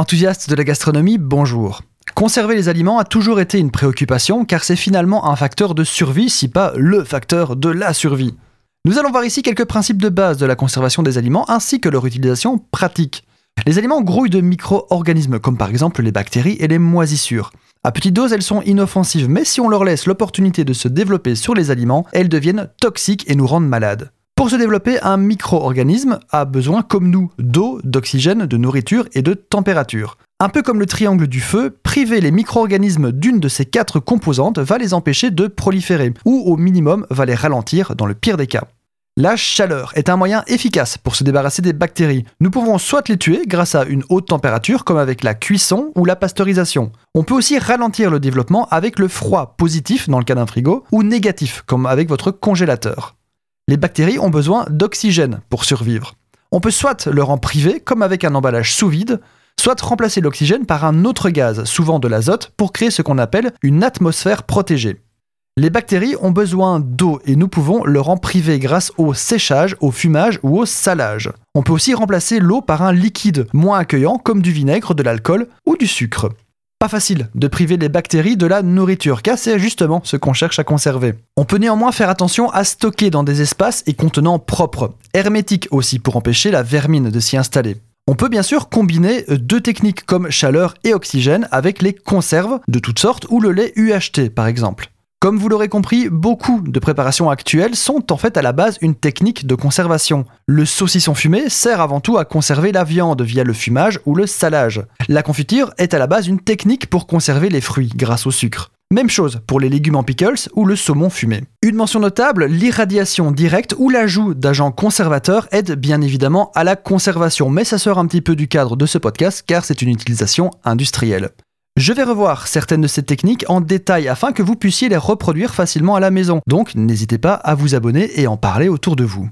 Enthousiaste de la gastronomie, bonjour. Conserver les aliments a toujours été une préoccupation car c'est finalement un facteur de survie, si pas le facteur de la survie. Nous allons voir ici quelques principes de base de la conservation des aliments ainsi que leur utilisation pratique. Les aliments grouillent de micro-organismes comme par exemple les bactéries et les moisissures. À petite dose, elles sont inoffensives, mais si on leur laisse l'opportunité de se développer sur les aliments, elles deviennent toxiques et nous rendent malades. Pour se développer, un micro-organisme a besoin, comme nous, d'eau, d'oxygène, de nourriture et de température. Un peu comme le triangle du feu, priver les micro-organismes d'une de ces quatre composantes va les empêcher de proliférer, ou au minimum va les ralentir dans le pire des cas. La chaleur est un moyen efficace pour se débarrasser des bactéries. Nous pouvons soit les tuer grâce à une haute température comme avec la cuisson ou la pasteurisation. On peut aussi ralentir le développement avec le froid positif dans le cas d'un frigo ou négatif comme avec votre congélateur. Les bactéries ont besoin d'oxygène pour survivre. On peut soit leur en priver comme avec un emballage sous vide, soit remplacer l'oxygène par un autre gaz, souvent de l'azote, pour créer ce qu'on appelle une atmosphère protégée. Les bactéries ont besoin d'eau et nous pouvons leur en priver grâce au séchage, au fumage ou au salage. On peut aussi remplacer l'eau par un liquide moins accueillant comme du vinaigre, de l'alcool ou du sucre. Pas facile de priver les bactéries de la nourriture, car c'est justement ce qu'on cherche à conserver. On peut néanmoins faire attention à stocker dans des espaces et contenants propres, hermétiques aussi pour empêcher la vermine de s'y installer. On peut bien sûr combiner deux techniques comme chaleur et oxygène avec les conserves de toutes sortes ou le lait UHT par exemple. Comme vous l'aurez compris, beaucoup de préparations actuelles sont en fait à la base une technique de conservation. Le saucisson fumé sert avant tout à conserver la viande via le fumage ou le salage. La confiture est à la base une technique pour conserver les fruits grâce au sucre. Même chose pour les légumes en pickles ou le saumon fumé. Une mention notable, l'irradiation directe ou l'ajout d'agents conservateurs aide bien évidemment à la conservation, mais ça sort un petit peu du cadre de ce podcast car c'est une utilisation industrielle. Je vais revoir certaines de ces techniques en détail afin que vous puissiez les reproduire facilement à la maison. Donc n'hésitez pas à vous abonner et en parler autour de vous.